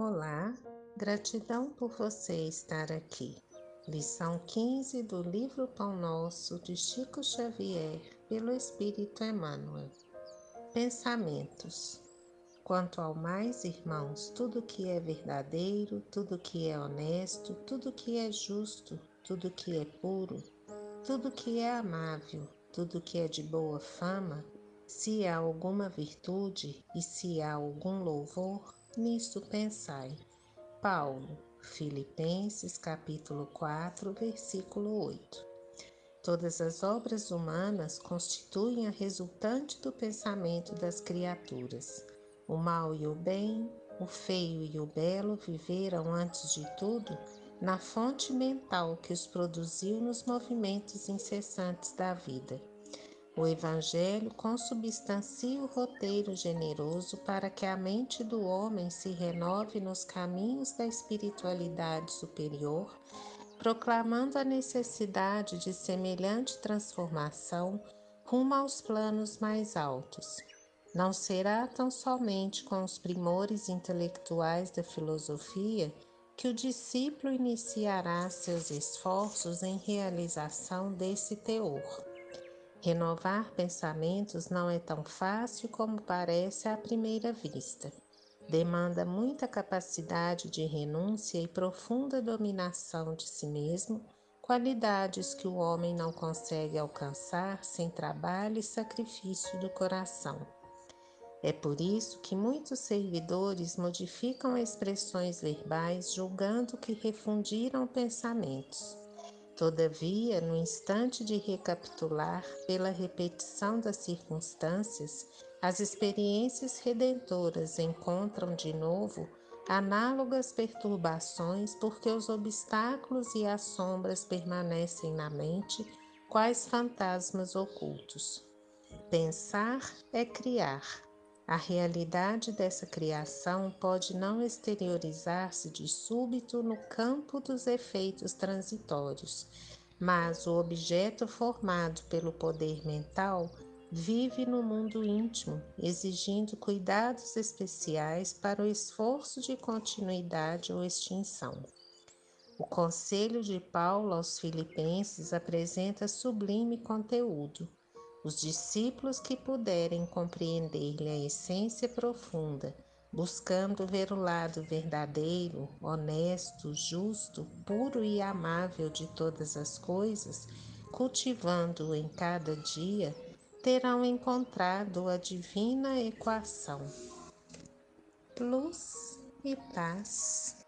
Olá, gratidão por você estar aqui. Lição 15 do livro Pão Nosso de Chico Xavier, pelo Espírito Emmanuel. Pensamentos. Quanto ao mais, irmãos, tudo que é verdadeiro, tudo que é honesto, tudo que é justo, tudo que é puro, tudo que é amável, tudo que é de boa fama, se há alguma virtude e se há algum louvor, nisto pensai. Paulo, Filipenses capítulo 4, versículo 8. Todas as obras humanas constituem a resultante do pensamento das criaturas. O mal e o bem, o feio e o belo viveram, antes de tudo, na fonte mental que os produziu nos movimentos incessantes da vida. O Evangelho consubstancia o roteiro generoso para que a mente do homem se renove nos caminhos da espiritualidade superior, proclamando a necessidade de semelhante transformação rumo aos planos mais altos. Não será tão somente com os primores intelectuais da filosofia que o discípulo iniciará seus esforços em realização desse teor. Renovar pensamentos não é tão fácil como parece à primeira vista. Demanda muita capacidade de renúncia e profunda dominação de si mesmo, qualidades que o homem não consegue alcançar sem trabalho e sacrifício do coração. É por isso que muitos servidores modificam expressões verbais julgando que refundiram pensamentos. Todavia, no instante de recapitular, pela repetição das circunstâncias, as experiências redentoras encontram de novo análogas perturbações, porque os obstáculos e as sombras permanecem na mente, quais fantasmas ocultos. Pensar é criar. A realidade dessa criação pode não exteriorizar-se de súbito no campo dos efeitos transitórios, mas o objeto formado pelo poder mental vive no mundo íntimo, exigindo cuidados especiais para o esforço de continuidade ou extinção. O conselho de Paulo aos Filipenses apresenta sublime conteúdo os discípulos que puderem compreender-lhe a essência profunda, buscando ver o lado verdadeiro, honesto, justo, puro e amável de todas as coisas, cultivando-o em cada dia, terão encontrado a divina equação. Luz e paz.